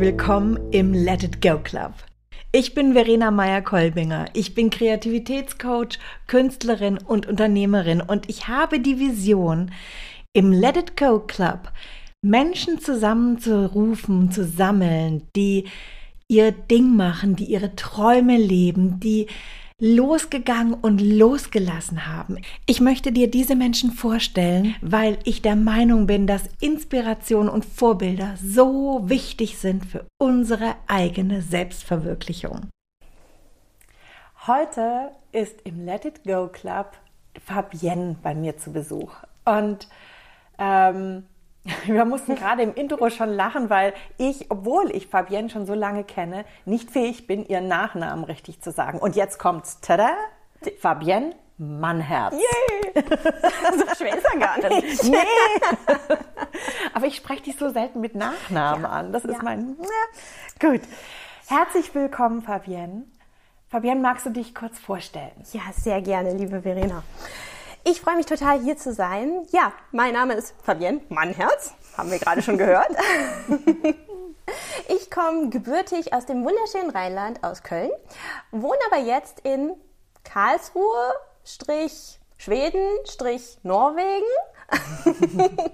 willkommen im Let It Go Club. Ich bin Verena Meyer-Kolbinger. Ich bin Kreativitätscoach, Künstlerin und Unternehmerin und ich habe die Vision, im Let It Go Club Menschen zusammenzurufen, zu sammeln, die ihr Ding machen, die ihre Träume leben, die losgegangen und losgelassen haben. Ich möchte dir diese Menschen vorstellen, weil ich der Meinung bin, dass Inspiration und Vorbilder so wichtig sind für unsere eigene Selbstverwirklichung. Heute ist im Let It Go Club Fabienne bei mir zu Besuch. Und ähm, wir mussten gerade im Intro schon lachen, weil ich, obwohl ich Fabienne schon so lange kenne, nicht fähig bin, ihren Nachnamen richtig zu sagen. Und jetzt kommt's. Tada! Fabienne Mannherz. Yay! so schwer ist er gar nicht. Nee. Aber ich spreche dich so selten mit Nachnamen ja. an. Das ist ja. mein. Ja. Gut. Herzlich willkommen, Fabienne. Fabienne, magst du dich kurz vorstellen? Ja, sehr gerne, liebe Verena. Ich freue mich total, hier zu sein. Ja, mein Name ist Fabienne Mannherz, haben wir gerade schon gehört. ich komme gebürtig aus dem wunderschönen Rheinland, aus Köln, wohne aber jetzt in Karlsruhe, Strich Schweden, Strich Norwegen.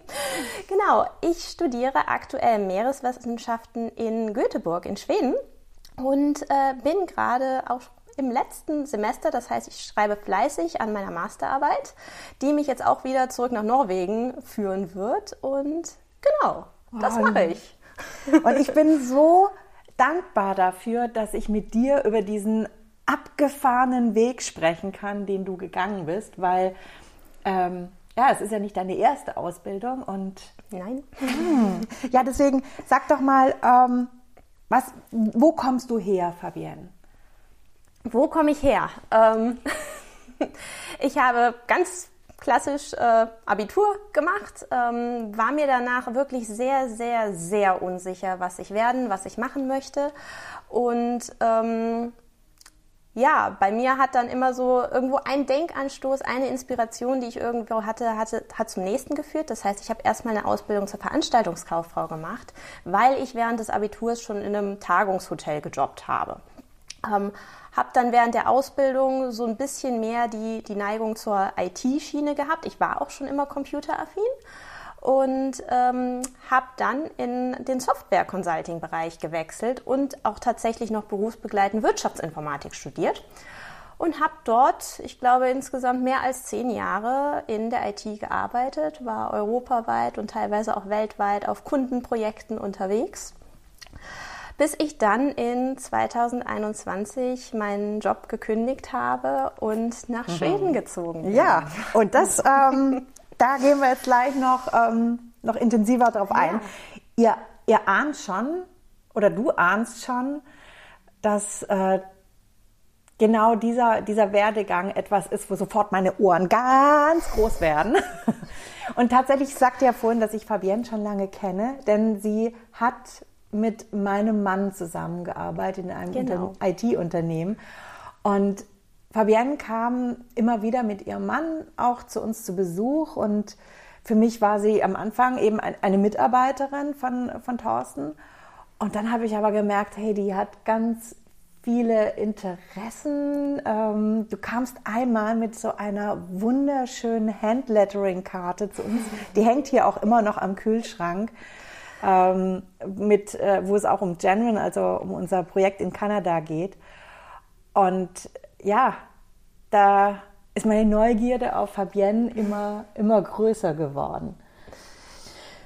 genau, ich studiere aktuell Meereswissenschaften in Göteborg in Schweden und äh, bin gerade auch im letzten Semester. Das heißt, ich schreibe fleißig an meiner Masterarbeit, die mich jetzt auch wieder zurück nach Norwegen führen wird. Und genau, das mache ich. Und ich bin so dankbar dafür, dass ich mit dir über diesen abgefahrenen Weg sprechen kann, den du gegangen bist, weil ähm, ja, es ist ja nicht deine erste Ausbildung und nein. Hm, ja, deswegen sag doch mal, ähm, was, wo kommst du her, Fabienne? Wo komme ich her? Ähm, ich habe ganz klassisch äh, Abitur gemacht, ähm, war mir danach wirklich sehr, sehr, sehr unsicher, was ich werden, was ich machen möchte. Und ähm, ja, bei mir hat dann immer so irgendwo ein Denkanstoß, eine Inspiration, die ich irgendwo hatte, hatte hat zum nächsten geführt. Das heißt, ich habe erstmal eine Ausbildung zur Veranstaltungskauffrau gemacht, weil ich während des Abiturs schon in einem Tagungshotel gejobbt habe. Ähm, habe dann während der Ausbildung so ein bisschen mehr die, die Neigung zur IT-Schiene gehabt. Ich war auch schon immer computeraffin und ähm, habe dann in den Software-Consulting-Bereich gewechselt und auch tatsächlich noch berufsbegleitend Wirtschaftsinformatik studiert und habe dort, ich glaube, insgesamt mehr als zehn Jahre in der IT gearbeitet, war europaweit und teilweise auch weltweit auf Kundenprojekten unterwegs bis ich dann in 2021 meinen Job gekündigt habe und nach mhm. Schweden gezogen bin. Ja, und das, ähm, da gehen wir jetzt gleich noch, ähm, noch intensiver drauf ein. Ja. Ihr, ihr ahnt schon, oder du ahnst schon, dass äh, genau dieser, dieser Werdegang etwas ist, wo sofort meine Ohren ganz groß werden. Und tatsächlich sagte ja vorhin, dass ich Fabienne schon lange kenne, denn sie hat mit meinem Mann zusammengearbeitet in einem genau. IT-Unternehmen. Und Fabienne kam immer wieder mit ihrem Mann auch zu uns zu Besuch und für mich war sie am Anfang eben eine Mitarbeiterin von, von Thorsten. Und dann habe ich aber gemerkt, hey, die hat ganz viele Interessen. Ähm, du kamst einmal mit so einer wunderschönen Handlettering-Karte zu uns. Die hängt hier auch immer noch am Kühlschrank ähm, mit, äh, wo es auch um Genuine, also um unser Projekt in Kanada geht. Und ja, da ist meine Neugierde auf Fabienne immer, immer größer geworden.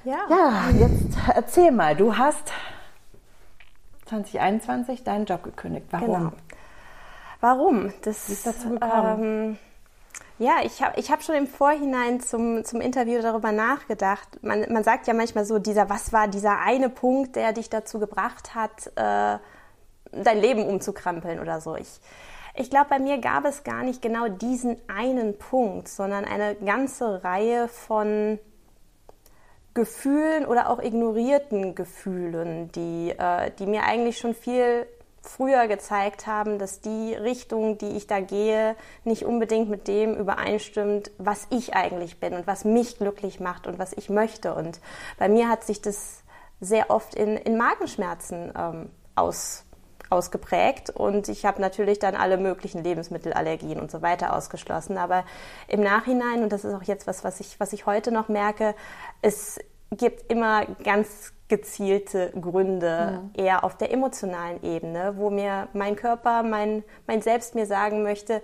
Ja. ja, jetzt erzähl mal, du hast 2021 deinen Job gekündigt. Warum? Genau. Warum? Das ist dazu gekommen. Ähm, ja, ich habe ich hab schon im Vorhinein zum, zum Interview darüber nachgedacht. Man, man sagt ja manchmal so, dieser, was war dieser eine Punkt, der dich dazu gebracht hat, äh, dein Leben umzukrempeln oder so. Ich, ich glaube, bei mir gab es gar nicht genau diesen einen Punkt, sondern eine ganze Reihe von Gefühlen oder auch ignorierten Gefühlen, die, äh, die mir eigentlich schon viel früher gezeigt haben, dass die Richtung, die ich da gehe, nicht unbedingt mit dem übereinstimmt, was ich eigentlich bin und was mich glücklich macht und was ich möchte. Und bei mir hat sich das sehr oft in, in Magenschmerzen ähm, aus, ausgeprägt und ich habe natürlich dann alle möglichen Lebensmittelallergien und so weiter ausgeschlossen. Aber im Nachhinein, und das ist auch jetzt was, was ich, was ich heute noch merke, es gibt immer ganz gezielte Gründe, ja. eher auf der emotionalen Ebene, wo mir mein Körper, mein, mein Selbst mir sagen möchte,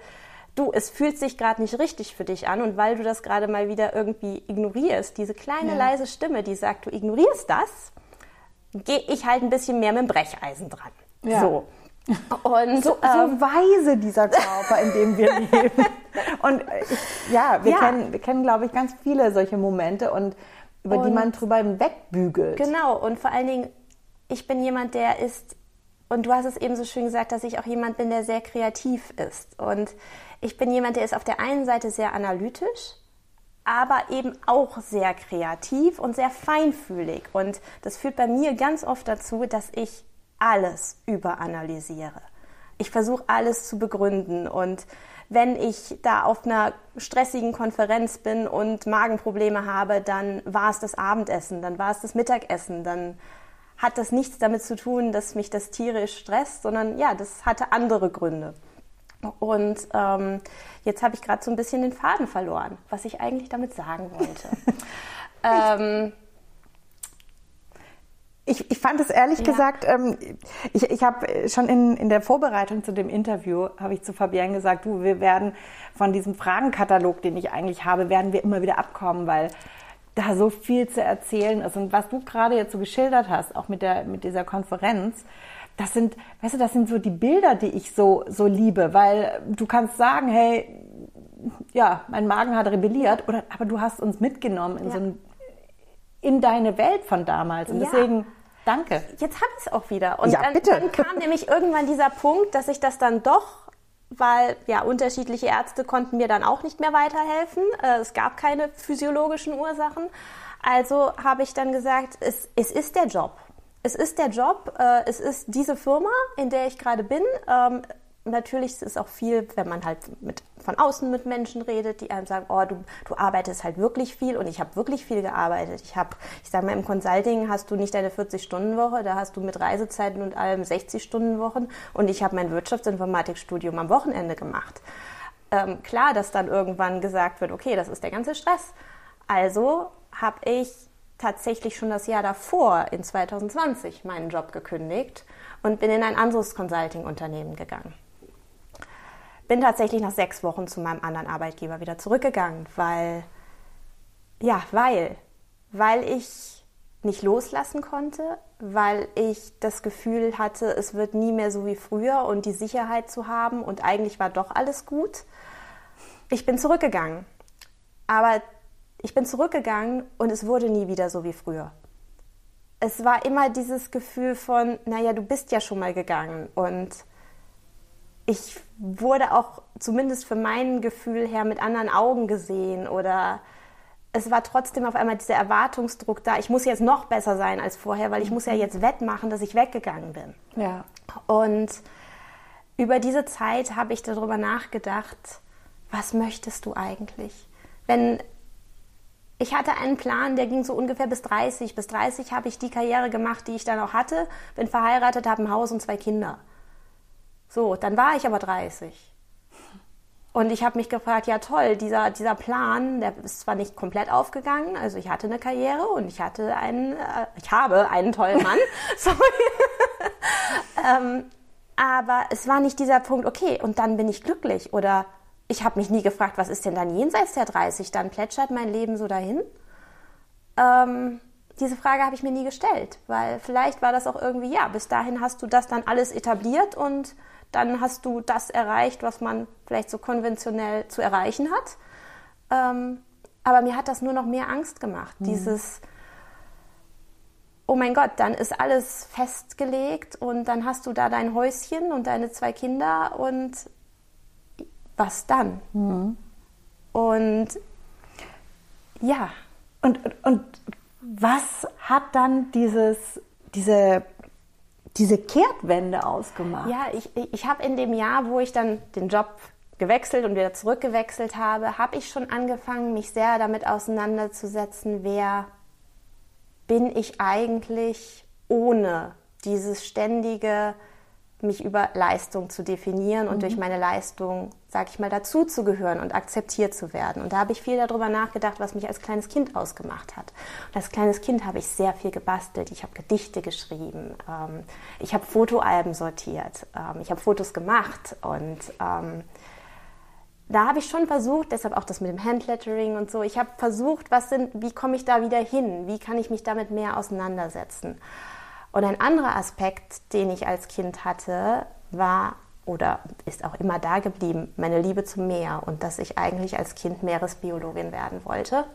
du, es fühlt sich gerade nicht richtig für dich an und weil du das gerade mal wieder irgendwie ignorierst, diese kleine ja. leise Stimme, die sagt, du ignorierst das, gehe ich halt ein bisschen mehr mit dem Brecheisen dran. Ja. So. Und so, ähm, so weise dieser Körper, in dem wir leben. Und ich, ja, wir ja. kennen, wir kennen, glaube ich, ganz viele solche Momente und über und, die man drüber hinwegbügelt. Genau. Und vor allen Dingen, ich bin jemand, der ist, und du hast es eben so schön gesagt, dass ich auch jemand bin, der sehr kreativ ist. Und ich bin jemand, der ist auf der einen Seite sehr analytisch, aber eben auch sehr kreativ und sehr feinfühlig. Und das führt bei mir ganz oft dazu, dass ich alles überanalysiere. Ich versuche alles zu begründen und wenn ich da auf einer stressigen Konferenz bin und Magenprobleme habe, dann war es das Abendessen, dann war es das Mittagessen, dann hat das nichts damit zu tun, dass mich das tierisch stresst, sondern ja, das hatte andere Gründe. Und ähm, jetzt habe ich gerade so ein bisschen den Faden verloren, was ich eigentlich damit sagen wollte. ähm, ich, ich fand es ehrlich ja. gesagt, ähm, ich, ich habe schon in, in der Vorbereitung zu dem Interview, habe ich zu Fabienne gesagt, du, wir werden von diesem Fragenkatalog, den ich eigentlich habe, werden wir immer wieder abkommen, weil da so viel zu erzählen ist. Und was du gerade jetzt so geschildert hast, auch mit, der, mit dieser Konferenz, das sind, weißt du, das sind so die Bilder, die ich so, so liebe, weil du kannst sagen, hey, ja, mein Magen hat rebelliert, oder, aber du hast uns mitgenommen in ja. so ein, in deine Welt von damals. Und ja. deswegen Danke. Jetzt habe ich es auch wieder. Und ja, dann, bitte. dann kam nämlich irgendwann dieser Punkt, dass ich das dann doch weil ja unterschiedliche Ärzte konnten mir dann auch nicht mehr weiterhelfen. Äh, es gab keine physiologischen Ursachen. Also habe ich dann gesagt, es, es ist der Job. Es ist der Job, äh, es ist diese Firma, in der ich gerade bin. Natürlich ist es auch viel, wenn man halt mit, von außen mit Menschen redet, die einem sagen, oh, du, du arbeitest halt wirklich viel und ich habe wirklich viel gearbeitet. Ich habe, ich sage mal, im Consulting hast du nicht deine 40-Stunden-Woche, da hast du mit Reisezeiten und allem 60-Stunden-Wochen und ich habe mein Wirtschaftsinformatikstudium am Wochenende gemacht. Ähm, klar, dass dann irgendwann gesagt wird, okay, das ist der ganze Stress. Also habe ich tatsächlich schon das Jahr davor, in 2020, meinen Job gekündigt und bin in ein anderes Consulting-Unternehmen gegangen bin tatsächlich nach sechs Wochen zu meinem anderen Arbeitgeber wieder zurückgegangen, weil, ja, weil, weil ich nicht loslassen konnte, weil ich das Gefühl hatte, es wird nie mehr so wie früher und die Sicherheit zu haben und eigentlich war doch alles gut. Ich bin zurückgegangen. Aber ich bin zurückgegangen und es wurde nie wieder so wie früher. Es war immer dieses Gefühl von, naja, du bist ja schon mal gegangen und ich wurde auch zumindest für mein Gefühl her mit anderen Augen gesehen oder es war trotzdem auf einmal dieser Erwartungsdruck da, ich muss jetzt noch besser sein als vorher, weil ich muss ja mhm. jetzt wettmachen, dass ich weggegangen bin. Ja. Und über diese Zeit habe ich darüber nachgedacht, was möchtest du eigentlich? Wenn ich hatte einen Plan, der ging so ungefähr bis 30. Bis 30 habe ich die Karriere gemacht, die ich dann auch hatte, bin verheiratet, habe ein Haus und zwei Kinder. So, dann war ich aber 30. Und ich habe mich gefragt, ja toll, dieser, dieser Plan, der ist zwar nicht komplett aufgegangen, also ich hatte eine Karriere und ich hatte einen, äh, ich habe einen tollen Mann, sorry. ähm, aber es war nicht dieser Punkt, okay, und dann bin ich glücklich. Oder ich habe mich nie gefragt, was ist denn dann jenseits der 30? Dann plätschert mein Leben so dahin. Ähm, diese Frage habe ich mir nie gestellt, weil vielleicht war das auch irgendwie, ja, bis dahin hast du das dann alles etabliert und dann hast du das erreicht, was man vielleicht so konventionell zu erreichen hat. Ähm, aber mir hat das nur noch mehr Angst gemacht. Mhm. Dieses, oh mein Gott, dann ist alles festgelegt und dann hast du da dein Häuschen und deine zwei Kinder und was dann? Mhm. Und ja. Und, und was hat dann dieses, diese diese Kehrtwende ausgemacht? Ja, ich, ich habe in dem Jahr, wo ich dann den Job gewechselt und wieder zurückgewechselt habe, habe ich schon angefangen, mich sehr damit auseinanderzusetzen, wer, bin ich eigentlich ohne dieses ständige mich über Leistung zu definieren und mhm. durch meine Leistung, sag ich mal, dazuzugehören und akzeptiert zu werden. Und da habe ich viel darüber nachgedacht, was mich als kleines Kind ausgemacht hat. Und als kleines Kind habe ich sehr viel gebastelt. Ich habe Gedichte geschrieben. Ähm, ich habe Fotoalben sortiert. Ähm, ich habe Fotos gemacht. Und ähm, da habe ich schon versucht, deshalb auch das mit dem Handlettering und so, ich habe versucht, was sind, wie komme ich da wieder hin? Wie kann ich mich damit mehr auseinandersetzen? Und ein anderer Aspekt, den ich als Kind hatte, war oder ist auch immer da geblieben, meine Liebe zum Meer und dass ich eigentlich als Kind Meeresbiologin werden wollte.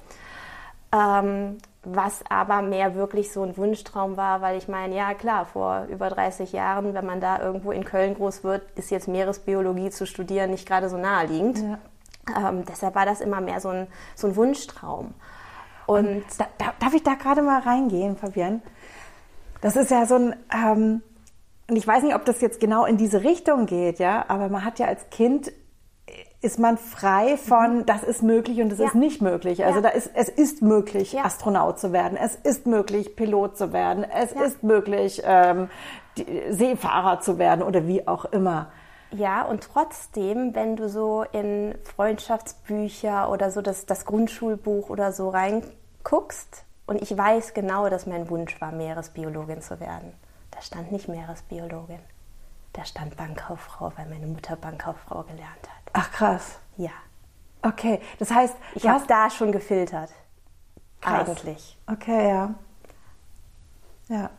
Ähm, was aber mehr wirklich so ein Wunschtraum war, weil ich meine, ja klar, vor über 30 Jahren, wenn man da irgendwo in Köln groß wird, ist jetzt Meeresbiologie zu studieren nicht gerade so naheliegend. Ja. Ähm, deshalb war das immer mehr so ein, so ein Wunschtraum. Und, und da, da, darf ich da gerade mal reingehen, Fabian? Das ist ja so ein, ähm, und ich weiß nicht, ob das jetzt genau in diese Richtung geht, ja, aber man hat ja als Kind ist man frei von, mhm. das ist möglich und das ja. ist nicht möglich. Also ja. da ist, es ist möglich, ja. Astronaut zu werden. Es ist möglich, Pilot zu werden. Es ist möglich, ähm, Seefahrer zu werden oder wie auch immer. Ja, und trotzdem, wenn du so in Freundschaftsbücher oder so das, das Grundschulbuch oder so reinguckst, und ich weiß genau, dass mein Wunsch war, Meeresbiologin zu werden. Da stand nicht Meeresbiologin. Da stand Bankkauffrau, weil meine Mutter Bankkauffrau gelernt hat. Ach krass. Ja. Okay, das heißt, ich habe da schon gefiltert. Krass. Eigentlich. Okay, ja. Ja.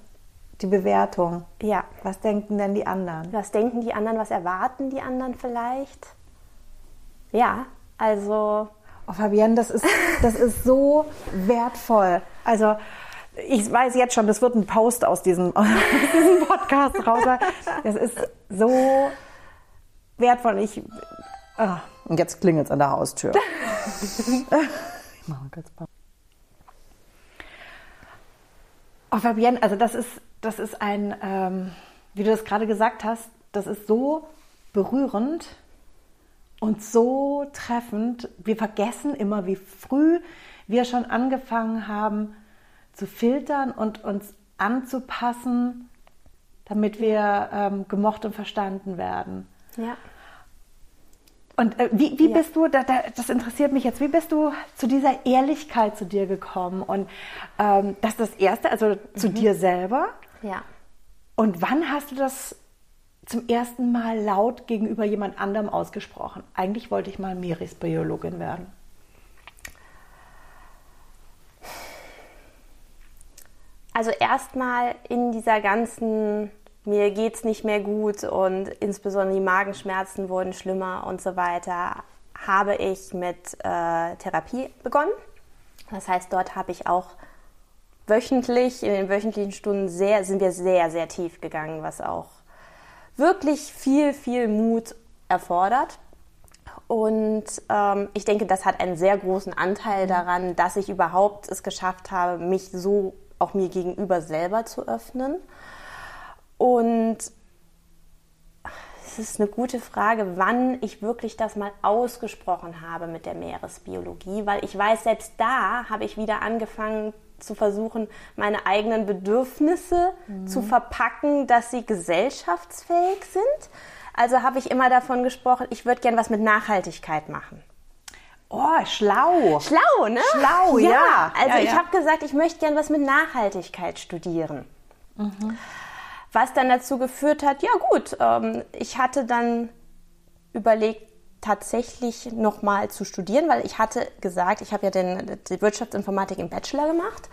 Die Bewertung. Ja. Was denken denn die anderen? Was denken die anderen? Was erwarten die anderen vielleicht? Ja, also Oh, Fabienne, das ist, das ist so wertvoll. Also ich weiß jetzt schon, das wird ein Post aus diesem, aus diesem Podcast raus. Das ist so wertvoll. Ich, oh, und jetzt klingelt es an der Haustür. ich mache kurz Pause. Oh, Fabienne, also das ist, das ist ein, ähm, wie du das gerade gesagt hast, das ist so berührend und so treffend. Wir vergessen immer, wie früh wir schon angefangen haben zu filtern und uns anzupassen, damit wir ähm, gemocht und verstanden werden. Ja. Und äh, wie, wie ja. bist du, da, da, das interessiert mich jetzt, wie bist du zu dieser Ehrlichkeit zu dir gekommen? Und ähm, das ist das Erste, also zu mhm. dir selber. Ja. Und wann hast du das zum ersten Mal laut gegenüber jemand anderem ausgesprochen. Eigentlich wollte ich mal Meeresbiologin werden. Also erstmal in dieser ganzen mir geht's nicht mehr gut und insbesondere die Magenschmerzen wurden schlimmer und so weiter, habe ich mit äh, Therapie begonnen. Das heißt, dort habe ich auch wöchentlich, in den wöchentlichen Stunden sehr, sind wir sehr, sehr tief gegangen, was auch wirklich viel, viel Mut erfordert. Und ähm, ich denke, das hat einen sehr großen Anteil daran, dass ich überhaupt es geschafft habe, mich so auch mir gegenüber selber zu öffnen. Und es ist eine gute Frage, wann ich wirklich das mal ausgesprochen habe mit der Meeresbiologie, weil ich weiß, selbst da habe ich wieder angefangen zu versuchen, meine eigenen Bedürfnisse mhm. zu verpacken, dass sie gesellschaftsfähig sind. Also habe ich immer davon gesprochen, ich würde gern was mit Nachhaltigkeit machen. Oh, schlau. Schlau, ne? Schlau, ja. ja. Also ja, ich habe gesagt, ich möchte gern was mit Nachhaltigkeit studieren. Mhm. Was dann dazu geführt hat, ja gut, ähm, ich hatte dann überlegt, tatsächlich nochmal zu studieren, weil ich hatte gesagt, ich habe ja den, die Wirtschaftsinformatik im Bachelor gemacht.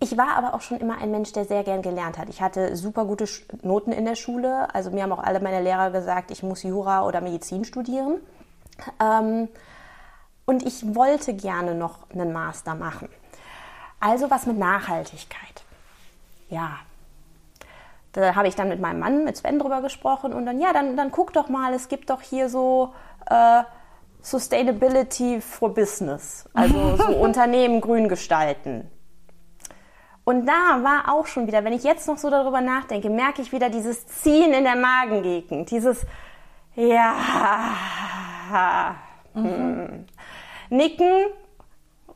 Ich war aber auch schon immer ein Mensch, der sehr gern gelernt hat. Ich hatte super gute Noten in der Schule. Also mir haben auch alle meine Lehrer gesagt, ich muss Jura oder Medizin studieren. Ähm, und ich wollte gerne noch einen Master machen. Also was mit Nachhaltigkeit. Ja, da habe ich dann mit meinem Mann, mit Sven, drüber gesprochen und dann, ja, dann, dann guck doch mal, es gibt doch hier so äh, Sustainability for Business, also so Unternehmen grün gestalten. Und da war auch schon wieder, wenn ich jetzt noch so darüber nachdenke, merke ich wieder dieses Ziehen in der Magengegend, dieses ja, mhm. nicken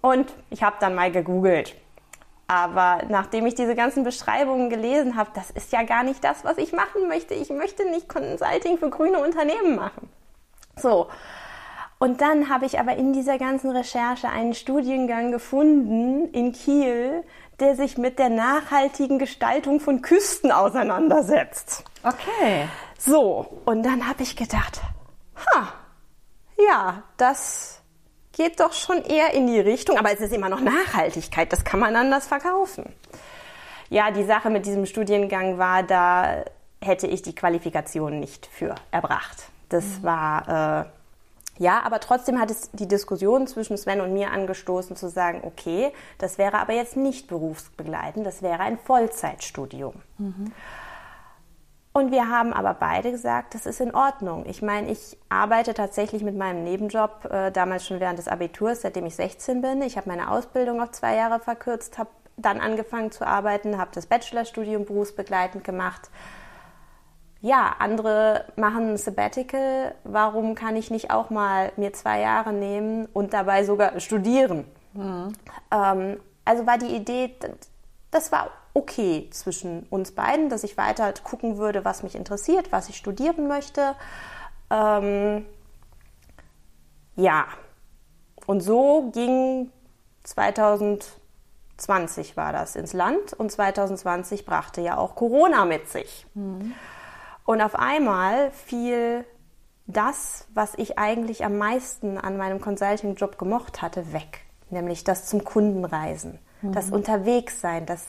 und ich habe dann mal gegoogelt. Aber nachdem ich diese ganzen Beschreibungen gelesen habe, das ist ja gar nicht das, was ich machen möchte. Ich möchte nicht Consulting für grüne Unternehmen machen. So. Und dann habe ich aber in dieser ganzen Recherche einen Studiengang gefunden in Kiel, der sich mit der nachhaltigen Gestaltung von Küsten auseinandersetzt. Okay. So, und dann habe ich gedacht, ha, ja, das geht doch schon eher in die Richtung, aber es ist immer noch Nachhaltigkeit, das kann man anders verkaufen. Ja, die Sache mit diesem Studiengang war, da hätte ich die Qualifikation nicht für erbracht. Das mhm. war, äh, ja, aber trotzdem hat es die Diskussion zwischen Sven und mir angestoßen, zu sagen, okay, das wäre aber jetzt nicht berufsbegleitend, das wäre ein Vollzeitstudium. Mhm. Und wir haben aber beide gesagt, das ist in Ordnung. Ich meine, ich arbeite tatsächlich mit meinem Nebenjob, äh, damals schon während des Abiturs, seitdem ich 16 bin. Ich habe meine Ausbildung auf zwei Jahre verkürzt, habe dann angefangen zu arbeiten, habe das Bachelorstudium berufsbegleitend gemacht. Ja, andere machen ein Sabbatical. Warum kann ich nicht auch mal mir zwei Jahre nehmen und dabei sogar studieren? Mhm. Ähm, also war die Idee, das war okay zwischen uns beiden, dass ich weiter gucken würde, was mich interessiert, was ich studieren möchte. Ähm, ja, und so ging 2020 war das ins Land und 2020 brachte ja auch Corona mit sich. Mhm. Und auf einmal fiel das, was ich eigentlich am meisten an meinem Consulting-Job gemocht hatte, weg. Nämlich das zum Kundenreisen, mhm. das Unterwegssein, das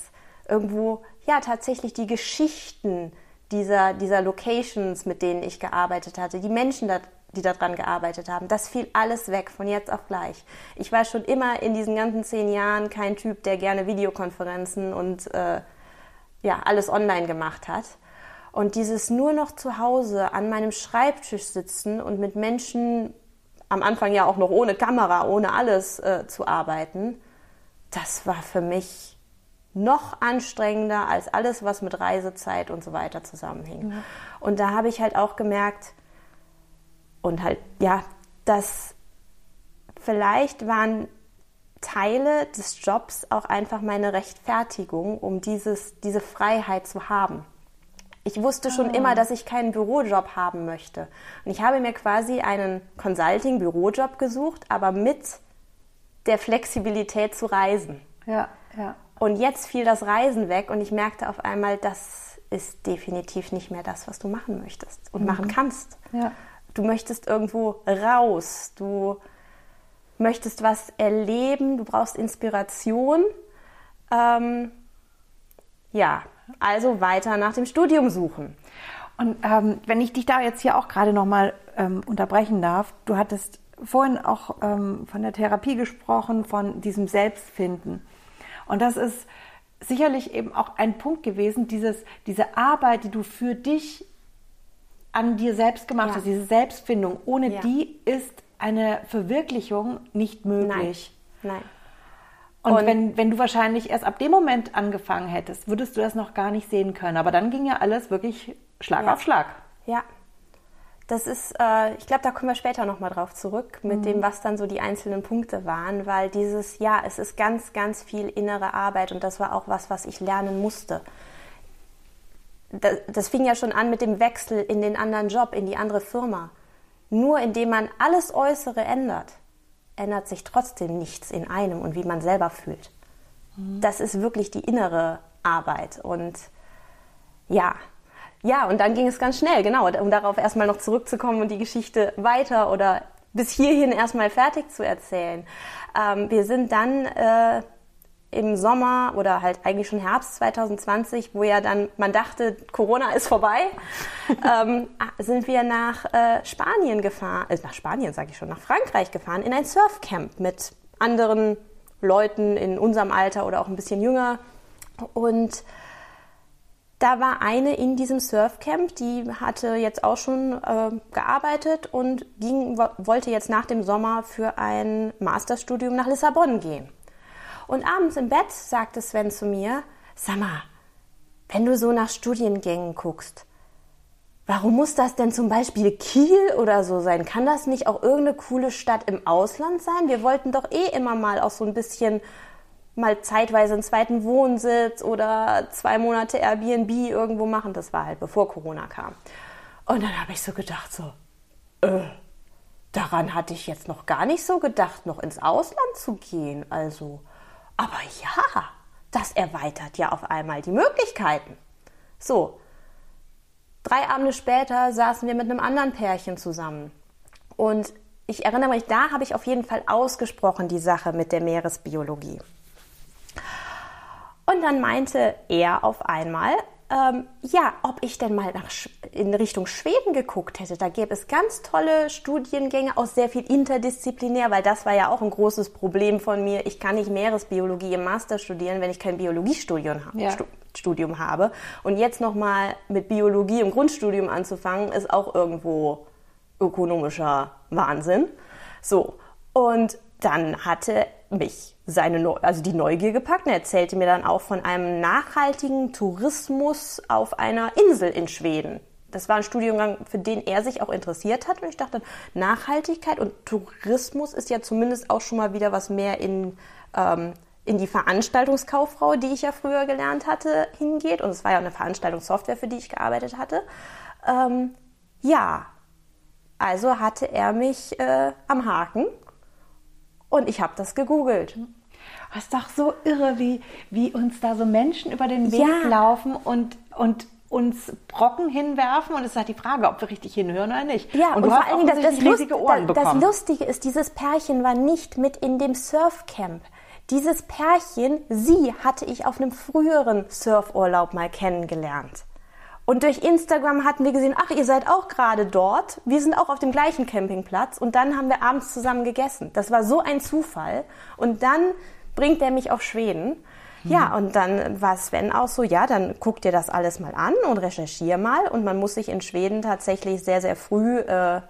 irgendwo, ja, tatsächlich die Geschichten dieser, dieser Locations, mit denen ich gearbeitet hatte, die Menschen, die daran gearbeitet haben, das fiel alles weg von jetzt auf gleich. Ich war schon immer in diesen ganzen zehn Jahren kein Typ, der gerne Videokonferenzen und äh, ja, alles online gemacht hat. Und dieses nur noch zu Hause an meinem Schreibtisch sitzen und mit Menschen am Anfang ja auch noch ohne Kamera, ohne alles äh, zu arbeiten, das war für mich noch anstrengender als alles, was mit Reisezeit und so weiter zusammenhing. Ja. Und da habe ich halt auch gemerkt, und halt, ja, dass vielleicht waren Teile des Jobs auch einfach meine Rechtfertigung, um dieses, diese Freiheit zu haben. Ich wusste schon oh. immer, dass ich keinen Bürojob haben möchte. Und ich habe mir quasi einen Consulting-Bürojob gesucht, aber mit der Flexibilität zu reisen. Ja, ja. Und jetzt fiel das Reisen weg und ich merkte auf einmal, das ist definitiv nicht mehr das, was du machen möchtest und mhm. machen kannst. Ja. Du möchtest irgendwo raus, du möchtest was erleben, du brauchst Inspiration. Ähm, ja, also weiter nach dem Studium suchen. Und ähm, wenn ich dich da jetzt hier auch gerade nochmal ähm, unterbrechen darf, du hattest vorhin auch ähm, von der Therapie gesprochen, von diesem Selbstfinden. Und das ist sicherlich eben auch ein Punkt gewesen, dieses, diese Arbeit, die du für dich an dir selbst gemacht ja. hast, diese Selbstfindung, ohne ja. die ist eine Verwirklichung nicht möglich. Nein. Nein. Und, Und wenn, wenn du wahrscheinlich erst ab dem Moment angefangen hättest, würdest du das noch gar nicht sehen können. Aber dann ging ja alles wirklich Schlag ja. auf Schlag. Ja, das ist, äh, ich glaube, da kommen wir später nochmal drauf zurück, mit mhm. dem, was dann so die einzelnen Punkte waren, weil dieses, ja, es ist ganz, ganz viel innere Arbeit und das war auch was, was ich lernen musste. Das, das fing ja schon an mit dem Wechsel in den anderen Job, in die andere Firma. Nur indem man alles Äußere ändert, ändert sich trotzdem nichts in einem und wie man selber fühlt. Mhm. Das ist wirklich die innere Arbeit und ja, ja, und dann ging es ganz schnell, genau, um darauf erstmal noch zurückzukommen und die Geschichte weiter oder bis hierhin erstmal fertig zu erzählen. Ähm, wir sind dann äh, im Sommer oder halt eigentlich schon Herbst 2020, wo ja dann man dachte, Corona ist vorbei, ähm, sind wir nach äh, Spanien gefahren, äh, nach Spanien sage ich schon, nach Frankreich gefahren, in ein Surfcamp mit anderen Leuten in unserem Alter oder auch ein bisschen jünger. Und da war eine in diesem Surfcamp, die hatte jetzt auch schon äh, gearbeitet und ging, wollte jetzt nach dem Sommer für ein Masterstudium nach Lissabon gehen. Und abends im Bett sagte Sven zu mir, sag mal, wenn du so nach Studiengängen guckst, warum muss das denn zum Beispiel Kiel oder so sein? Kann das nicht auch irgendeine coole Stadt im Ausland sein? Wir wollten doch eh immer mal auch so ein bisschen mal zeitweise einen zweiten Wohnsitz oder zwei Monate Airbnb irgendwo machen. Das war halt bevor Corona kam. Und dann habe ich so gedacht, so, äh, daran hatte ich jetzt noch gar nicht so gedacht, noch ins Ausland zu gehen. Also, aber ja, das erweitert ja auf einmal die Möglichkeiten. So, drei Abende später saßen wir mit einem anderen Pärchen zusammen. Und ich erinnere mich, da habe ich auf jeden Fall ausgesprochen die Sache mit der Meeresbiologie. Und dann meinte er auf einmal, ähm, ja, ob ich denn mal nach, in Richtung Schweden geguckt hätte. Da gäbe es ganz tolle Studiengänge, auch sehr viel interdisziplinär, weil das war ja auch ein großes Problem von mir. Ich kann nicht Meeresbiologie im Master studieren, wenn ich kein Biologiestudium ja. Studium habe. Und jetzt nochmal mit Biologie im Grundstudium anzufangen, ist auch irgendwo ökonomischer Wahnsinn. So. Und dann hatte mich seine, also die Neugier gepackt. Er erzählte mir dann auch von einem nachhaltigen Tourismus auf einer Insel in Schweden. Das war ein Studiengang, für den er sich auch interessiert hat. Und ich dachte, Nachhaltigkeit und Tourismus ist ja zumindest auch schon mal wieder was mehr in, ähm, in die Veranstaltungskauffrau, die ich ja früher gelernt hatte, hingeht. Und es war ja eine Veranstaltungssoftware, für die ich gearbeitet hatte. Ähm, ja, also hatte er mich äh, am Haken und ich habe das gegoogelt. Das ist doch so irre, wie, wie uns da so Menschen über den Weg ja. laufen und, und uns Brocken hinwerfen und es ist halt die Frage, ob wir richtig hinhören oder nicht. Ja, und, und vor allen Dingen das, das, Lust, das Lustige ist, dieses Pärchen war nicht mit in dem Surfcamp. Dieses Pärchen, sie hatte ich auf einem früheren Surfurlaub mal kennengelernt. Und durch Instagram hatten wir gesehen, ach, ihr seid auch gerade dort. Wir sind auch auf dem gleichen Campingplatz. Und dann haben wir abends zusammen gegessen. Das war so ein Zufall. Und dann bringt er mich auf Schweden. Ja, mhm. und dann war Sven auch so, ja, dann guck dir das alles mal an und recherchier mal. Und man muss sich in Schweden tatsächlich sehr, sehr früh äh,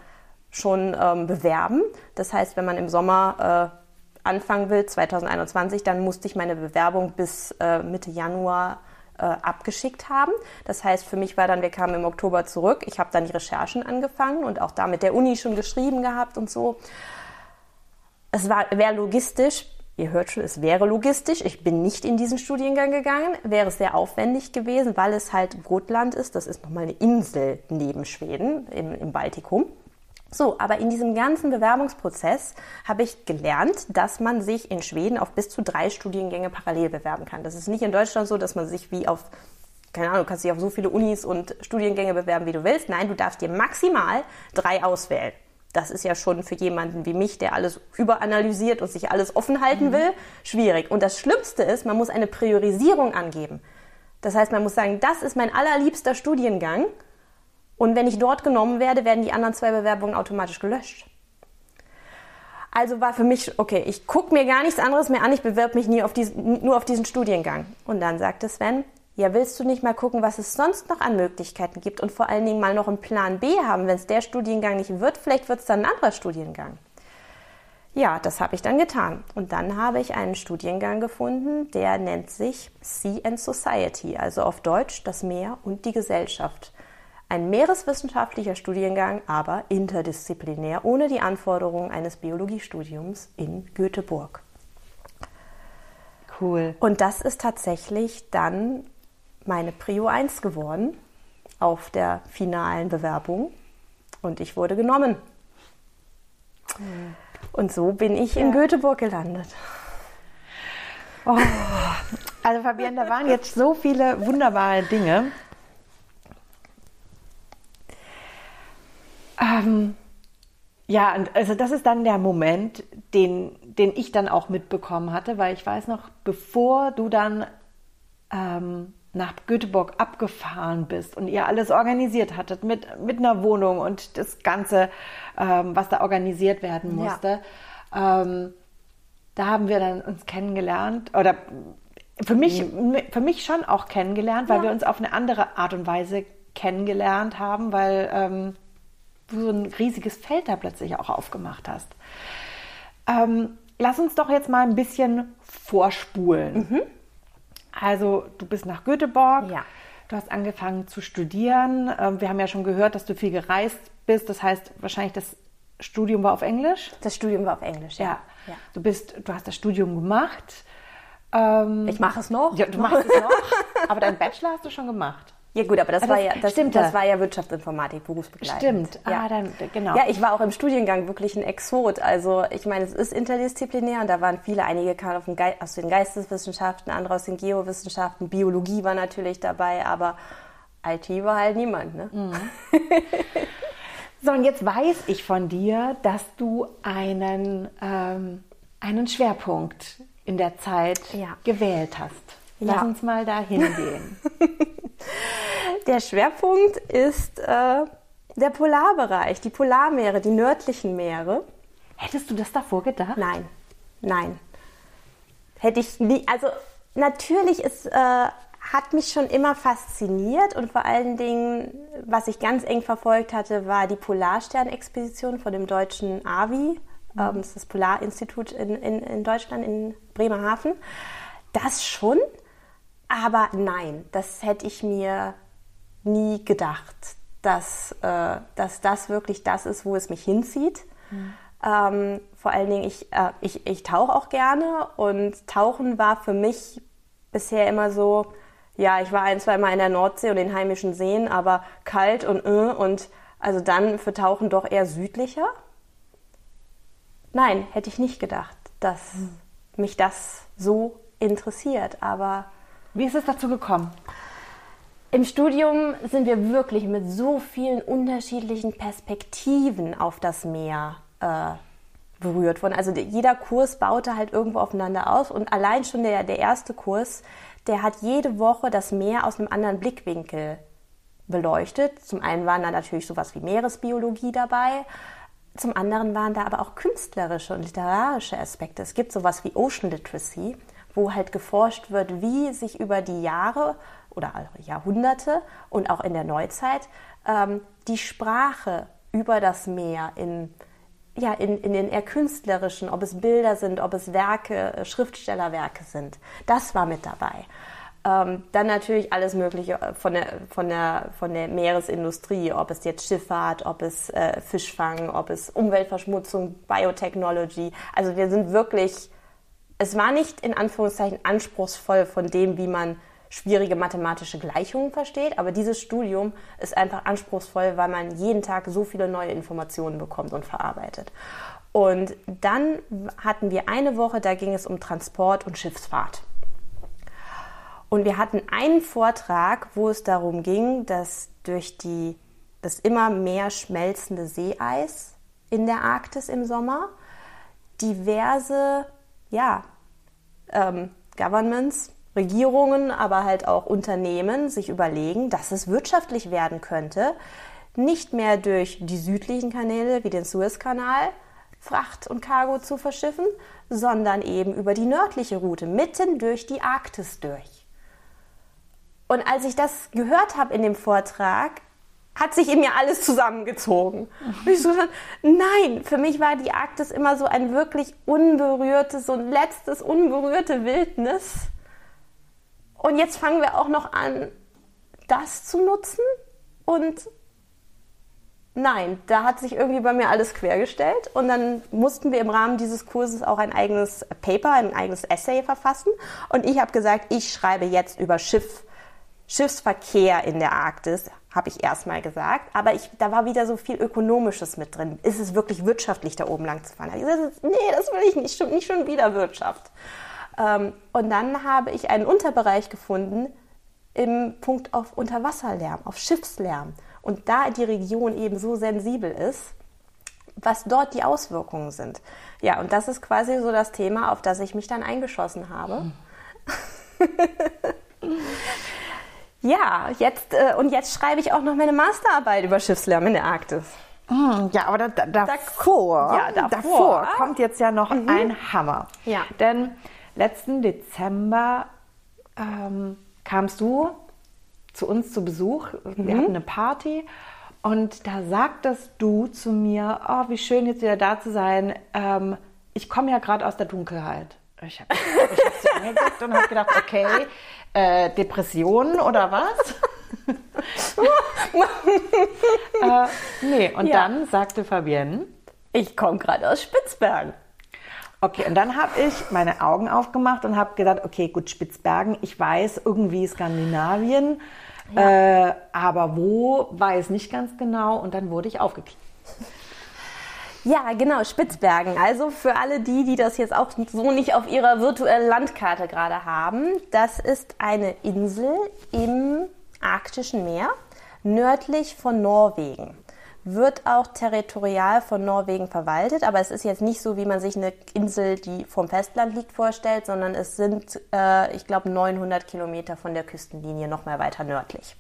schon ähm, bewerben. Das heißt, wenn man im Sommer äh, anfangen will, 2021, dann musste ich meine Bewerbung bis äh, Mitte Januar äh, abgeschickt haben. Das heißt, für mich war dann, wir kamen im Oktober zurück. Ich habe dann die Recherchen angefangen und auch da mit der Uni schon geschrieben gehabt und so. Es wäre logistisch, ihr hört schon, es wäre logistisch. Ich bin nicht in diesen Studiengang gegangen, wäre es sehr aufwendig gewesen, weil es halt Gotland ist. Das ist nochmal eine Insel neben Schweden im, im Baltikum. So, aber in diesem ganzen Bewerbungsprozess habe ich gelernt, dass man sich in Schweden auf bis zu drei Studiengänge parallel bewerben kann. Das ist nicht in Deutschland so, dass man sich wie auf, keine Ahnung, du kannst dich auf so viele Unis und Studiengänge bewerben, wie du willst. Nein, du darfst dir maximal drei auswählen. Das ist ja schon für jemanden wie mich, der alles überanalysiert und sich alles offen halten mhm. will, schwierig. Und das Schlimmste ist, man muss eine Priorisierung angeben. Das heißt, man muss sagen, das ist mein allerliebster Studiengang und wenn ich dort genommen werde, werden die anderen zwei Bewerbungen automatisch gelöscht. Also war für mich, okay, ich gucke mir gar nichts anderes mehr an, ich bewerbe mich nie auf diesen, nur auf diesen Studiengang. Und dann sagte Sven, ja, willst du nicht mal gucken, was es sonst noch an Möglichkeiten gibt und vor allen Dingen mal noch einen Plan B haben, wenn es der Studiengang nicht wird, vielleicht wird es dann ein anderer Studiengang. Ja, das habe ich dann getan. Und dann habe ich einen Studiengang gefunden, der nennt sich Sea and Society, also auf Deutsch das Meer und die Gesellschaft. Ein meereswissenschaftlicher Studiengang, aber interdisziplinär, ohne die Anforderungen eines Biologiestudiums in Göteborg. Cool. Und das ist tatsächlich dann meine Prio 1 geworden auf der finalen Bewerbung. Und ich wurde genommen. Und so bin ich ja. in Göteborg gelandet. Oh. Also Fabienne, da waren jetzt so viele wunderbare Dinge. Ähm, ja, also das ist dann der Moment, den, den ich dann auch mitbekommen hatte, weil ich weiß noch, bevor du dann ähm, nach Göteborg abgefahren bist und ihr alles organisiert hattet mit, mit einer Wohnung und das Ganze, ähm, was da organisiert werden musste, ja. ähm, da haben wir dann uns kennengelernt oder für mich, mhm. für mich schon auch kennengelernt, weil ja. wir uns auf eine andere Art und Weise kennengelernt haben, weil ähm, so ein riesiges Feld da plötzlich auch aufgemacht hast. Ähm, lass uns doch jetzt mal ein bisschen vorspulen. Mhm. Also du bist nach Göteborg. Ja. Du hast angefangen zu studieren. Ähm, wir haben ja schon gehört, dass du viel gereist bist. Das heißt, wahrscheinlich das Studium war auf Englisch? Das Studium war auf Englisch, ja. ja. ja. Du, bist, du hast das Studium gemacht. Ähm, Ich mache es noch. ja, du machst es noch, aber deinen Bachelor hast du schon gemacht. Ja gut, aber das, Ah, war das- ja das, stimmt, das war ja Wirtschaftsinformatik berufsbegleitend. Stimmt. Ja. Ah, dann, genau. Ja, ich war auch im Studiengang wirklich ein Exot. Also ich meine, es ist interdisziplinär und da waren viele, einige kamen aus den Geisteswissenschaften, andere aus den Geowissenschaften, Biologie war natürlich dabei, aber IT war halt niemand. Ne? Mhm. So, und jetzt weiß ich von dir, dass du einen, ähm, einen Schwerpunkt in der Zeit Ja. gewählt hast. Lass Ja. uns mal da hingehen. Der Schwerpunkt ist äh, der Polarbereich, die Polarmeere, die nördlichen Meere. Hättest du das davor gedacht? Nein, nein. Hätte ich nie. Also natürlich ist, äh, hat mich schon immer fasziniert und vor allen Dingen, was ich ganz eng verfolgt hatte, war die Polarstern-Expedition von dem deutschen AVI. Ähm, das ist das Polarinstitut in, in, in Deutschland, in Bremerhaven. Das schon, aber nein, das hätte ich mir nie gedacht, dass, äh, dass das wirklich das ist, wo es mich hinzieht. Ähm, vor allen Dingen, ich, äh, ich, ich tauche auch gerne und Tauchen war für mich bisher immer so, ja, ich war ein, zwei Mal in der Nordsee und in heimischen Seen, aber kalt und äh, und also dann für Tauchen doch eher südlicher. Nein, hätte ich nicht gedacht, dass mich das so interessiert, aber Wie ist es dazu gekommen? im Studium sind wir wirklich mit so vielen unterschiedlichen Perspektiven auf das Meer äh, berührt worden. Also der- jeder Kurs baute halt irgendwo aufeinander aus und allein schon der, der erste Kurs, der hat jede Woche das Meer aus einem anderen Blickwinkel beleuchtet. Zum einen waren da natürlich sowas wie Meeresbiologie dabei, zum anderen waren da aber auch künstlerische und literarische Aspekte. Es gibt sowas wie Ocean Literacy, wo halt geforscht wird, wie sich über die Jahre oder auch Jahrhunderte und auch in der Neuzeit ähm, die Sprache über das Meer in, ja, in, in den eher künstlerischen, ob es Bilder sind, ob es Werke, äh, Schriftstellerwerke sind. Das war mit dabei. Ähm, dann natürlich alles Mögliche von der, von, der, von der Meeresindustrie, ob es jetzt Schifffahrt, ob es äh, Fischfang, ob es Umweltverschmutzung, Biotechnology. Also wir sind wirklich, es war nicht in Anführungszeichen anspruchsvoll von dem, wie man schwierige mathematische Gleichungen versteht, aber dieses Studium ist einfach anspruchsvoll, weil man jeden Tag so viele neue Informationen bekommt und verarbeitet. Und dann hatten wir eine Woche, da ging es um Transport und Schiffsfahrt. Und wir hatten einen Vortrag, wo es darum ging, dass durch die, das immer mehr schmelzende Seeeis in der Arktis im Sommer diverse ja, ähm, Governments, Regierungen, aber halt auch Unternehmen sich überlegen, dass es wirtschaftlich werden könnte, nicht mehr durch die südlichen Kanäle wie den Suezkanal Fracht und Cargo zu verschiffen, sondern eben über die nördliche Route, mitten durch die Arktis durch. Und als ich das gehört habe in dem Vortrag, hat sich in mir alles zusammengezogen. Und ich so gedacht, nein, für mich war die Arktis immer so ein wirklich unberührtes, so ein letztes unberührte Wildnis. Und jetzt fangen wir auch noch an, das zu nutzen. Und nein, da hat sich irgendwie bei mir alles quergestellt. Und dann mussten wir im Rahmen dieses Kurses auch ein eigenes Paper, ein eigenes Essay verfassen. Und ich habe gesagt, ich schreibe jetzt über Schiff, Schiffsverkehr in der Arktis, habe ich erstmal gesagt. Aber ich, da war wieder so viel Ökonomisches mit drin. Ist es wirklich wirtschaftlich, da oben lang zu fahren? Da ich gesagt, nee, das will ich nicht, nicht schon wieder Wirtschaft. Ähm, und dann habe ich einen Unterbereich gefunden im Punkt auf Unterwasserlärm, auf Schiffslärm. Und da die Region eben so sensibel ist, was dort die Auswirkungen sind. Ja, und das ist quasi so das Thema, auf das ich mich dann eingeschossen habe. ja, jetzt, äh, und jetzt schreibe ich auch noch meine Masterarbeit über Schiffslärm in der Arktis. Hm, Ja, aber da, da, davor, Ja, davor. kommt jetzt ja noch ein Hammer. Ja. Denn letzten Dezember ähm, kamst du zu uns zu Besuch. Wir hatten eine Party und da sagtest du zu mir, oh, wie schön jetzt wieder da zu sein. Ähm, ich komme ja gerade aus der Dunkelheit. Ich habe hab sie angeguckt und habe gedacht, okay, äh, Depression oder was? äh, nee, und Ja. dann sagte Fabienne, Ich komme gerade aus Spitzbergen. Okay, und dann habe ich meine Augen aufgemacht und habe gedacht, okay, gut, Spitzbergen, ich weiß, irgendwie Skandinavien, ja. äh, aber wo, weiß nicht ganz genau und dann wurde ich aufgeklärt. Ja, genau, Spitzbergen. Also für alle die, die das jetzt auch so nicht auf ihrer virtuellen Landkarte gerade haben, das ist eine Insel im arktischen Meer, nördlich von Norwegen. Wird auch territorial von Norwegen verwaltet, aber es ist jetzt nicht so, wie man sich eine Insel, die vom Festland liegt, vorstellt, sondern es sind, äh, ich glaube, 900 Kilometer von der Küstenlinie noch mal weiter nördlich.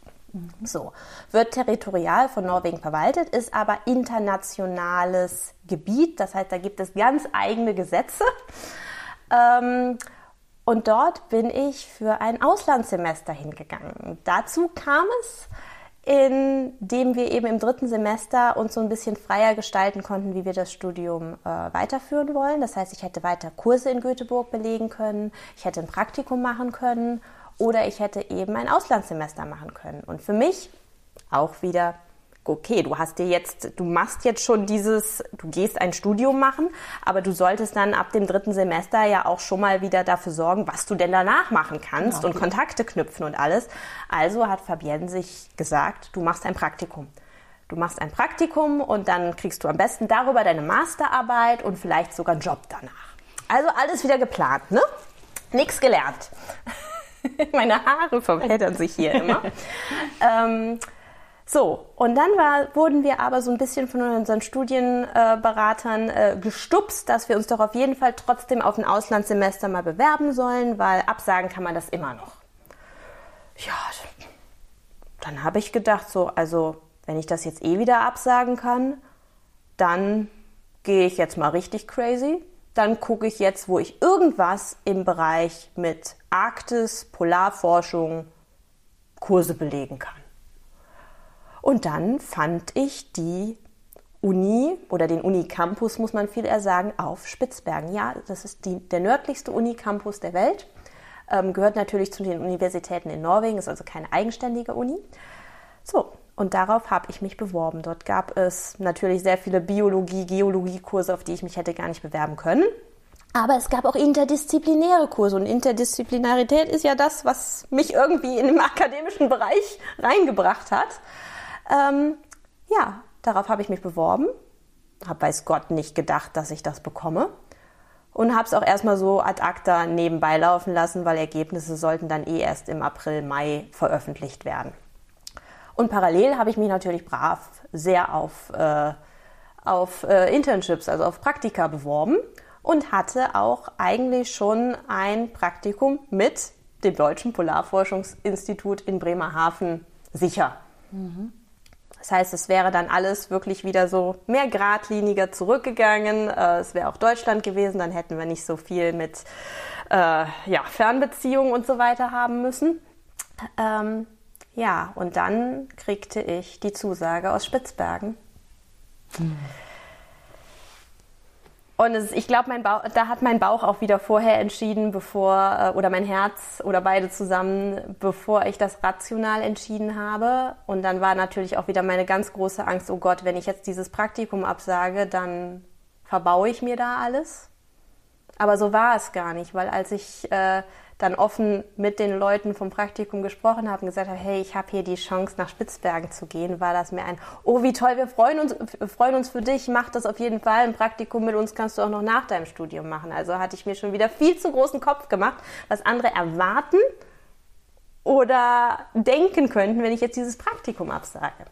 So, wird territorial von Norwegen verwaltet, ist aber internationales Gebiet. Das heißt, da gibt es ganz eigene Gesetze. Ähm, und dort bin ich für ein Auslandssemester hingegangen. Dazu kam es, indem wir eben im dritten Semester uns so ein bisschen freier gestalten konnten, wie wir das Studium äh, weiterführen wollen. Das heißt, ich hätte weiter Kurse in Göteborg belegen können, ich hätte ein Praktikum machen können oder ich hätte eben ein Auslandssemester machen können. Und für mich auch wieder, okay, du hast dir jetzt, du machst jetzt schon dieses, du gehst ein Studium machen, aber du solltest dann ab dem dritten Semester ja auch schon mal wieder dafür sorgen, was du denn danach machen kannst ja, und Kontakte knüpfen und alles. Also hat Fabienne sich gesagt, du machst ein Praktikum. Du machst ein Praktikum und dann kriegst du am besten darüber deine Masterarbeit und vielleicht sogar einen Job danach. Also alles wieder geplant, ne? Nichts gelernt. Meine Haare verheddern sich hier immer. ähm, so, und dann war, wurden wir aber so ein bisschen von unseren Studienberatern äh, gestupst, dass wir uns doch auf jeden Fall trotzdem auf ein Auslandssemester mal bewerben sollen, weil absagen kann man das immer noch. Ja, dann habe ich gedacht, so, also wenn ich das jetzt eh wieder absagen kann, dann gehe ich jetzt mal richtig crazy dann gucke ich jetzt, wo ich irgendwas im Bereich mit Arktis, Polarforschung, Kurse belegen kann. Und dann fand ich die Uni oder den Unicampus, muss man viel eher sagen, auf Spitzbergen. Ja, das ist die, der nördlichste Unicampus der Welt. Ähm, gehört natürlich zu den Universitäten in Norwegen, ist also keine eigenständige Uni. So, und darauf habe ich mich beworben. Dort gab es natürlich sehr viele Biologie, Geologie-Kurse, auf die ich mich hätte gar nicht bewerben können. Aber es gab auch interdisziplinäre Kurse und Interdisziplinarität ist ja das, was mich irgendwie in den akademischen Bereich reingebracht hat. Ähm, ja, darauf habe ich mich beworben. Habe weiß Gott nicht gedacht, dass ich das bekomme. Und habe es auch erstmal so ad acta nebenbei laufen lassen, weil Ergebnisse sollten dann eh erst im April, Mai veröffentlicht werden. Und parallel habe ich mich natürlich brav sehr auf, äh, auf äh, Internships, also auf Praktika beworben und hatte auch eigentlich schon ein Praktikum mit dem Deutschen Polarforschungsinstitut in Bremerhaven sicher. Mhm. Das heißt, es wäre dann alles wirklich wieder so mehr geradliniger zurückgegangen. Äh, es wäre auch Deutschland gewesen, dann hätten wir nicht so viel mit äh, ja, Fernbeziehungen und so weiter haben müssen. Ähm, ja, und dann kriegte ich die Zusage aus Spitzbergen. Hm. Und ist, ich glaube, da hat mein Bauch auch wieder vorher entschieden, bevor, äh, oder mein Herz oder beide zusammen, bevor ich das rational entschieden habe. Und dann war natürlich auch wieder meine ganz große Angst, oh Gott, wenn ich jetzt dieses Praktikum absage, dann verbaue ich mir da alles. Aber so war es gar nicht, weil als ich äh, dann offen mit den Leuten vom Praktikum gesprochen habe und gesagt habe, hey, ich habe hier die Chance, nach Spitzbergen zu gehen, war das mir ein, oh, wie toll, wir freuen uns, freuen uns für dich, mach das auf jeden Fall. Ein Praktikum mit uns kannst du auch noch nach deinem Studium machen. Also hatte ich mir schon wieder viel zu großen Kopf gemacht, was andere erwarten oder denken könnten, wenn ich jetzt dieses Praktikum absage.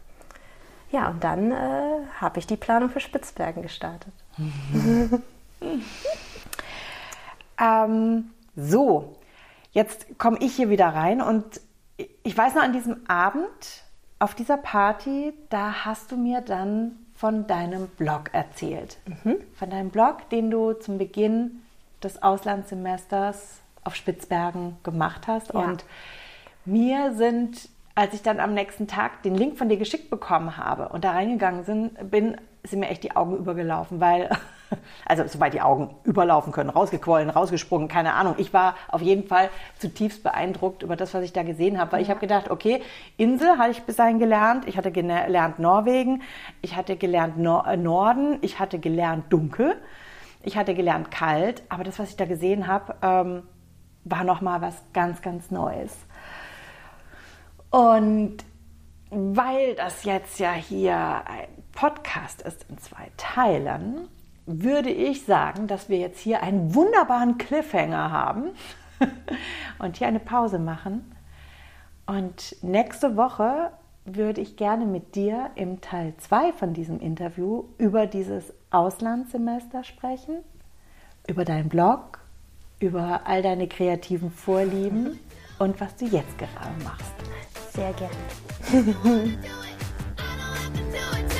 Ja, und dann äh, habe ich die Planung für Spitzbergen gestartet. ähm, so, Jetzt komme ich hier wieder rein und ich weiß noch an diesem Abend auf dieser Party, da hast du mir dann von deinem Blog erzählt. Mhm. Von deinem Blog, den du zum Beginn des Auslandssemesters auf Spitzbergen gemacht hast. Ja. Und mir sind, als ich dann am nächsten Tag den Link von dir geschickt bekommen habe und da reingegangen bin, sind mir echt die Augen übergelaufen, weil also soweit die Augen überlaufen können, rausgequollen, rausgesprungen, keine Ahnung. Ich war auf jeden Fall zutiefst beeindruckt über das, was ich da gesehen habe, weil ja. ich habe gedacht, okay, Insel hatte ich bis dahin gelernt, ich hatte gelernt Norwegen, ich hatte gelernt Nor äh, Norden, ich hatte gelernt Dunkel. Ich hatte gelernt kalt, aber das, was ich da gesehen habe, ähm, war nochmal was ganz, ganz Neues. Und weil das jetzt ja hier ein Podcast ist in zwei Teilen, würde ich sagen, dass wir jetzt hier einen wunderbaren Cliffhanger haben und hier eine Pause machen. Und nächste Woche würde ich gerne mit dir im Teil 2 von diesem Interview über dieses Auslandssemester sprechen, über deinen Blog, über all deine kreativen Vorlieben und was du jetzt gerade machst. Sehr gerne.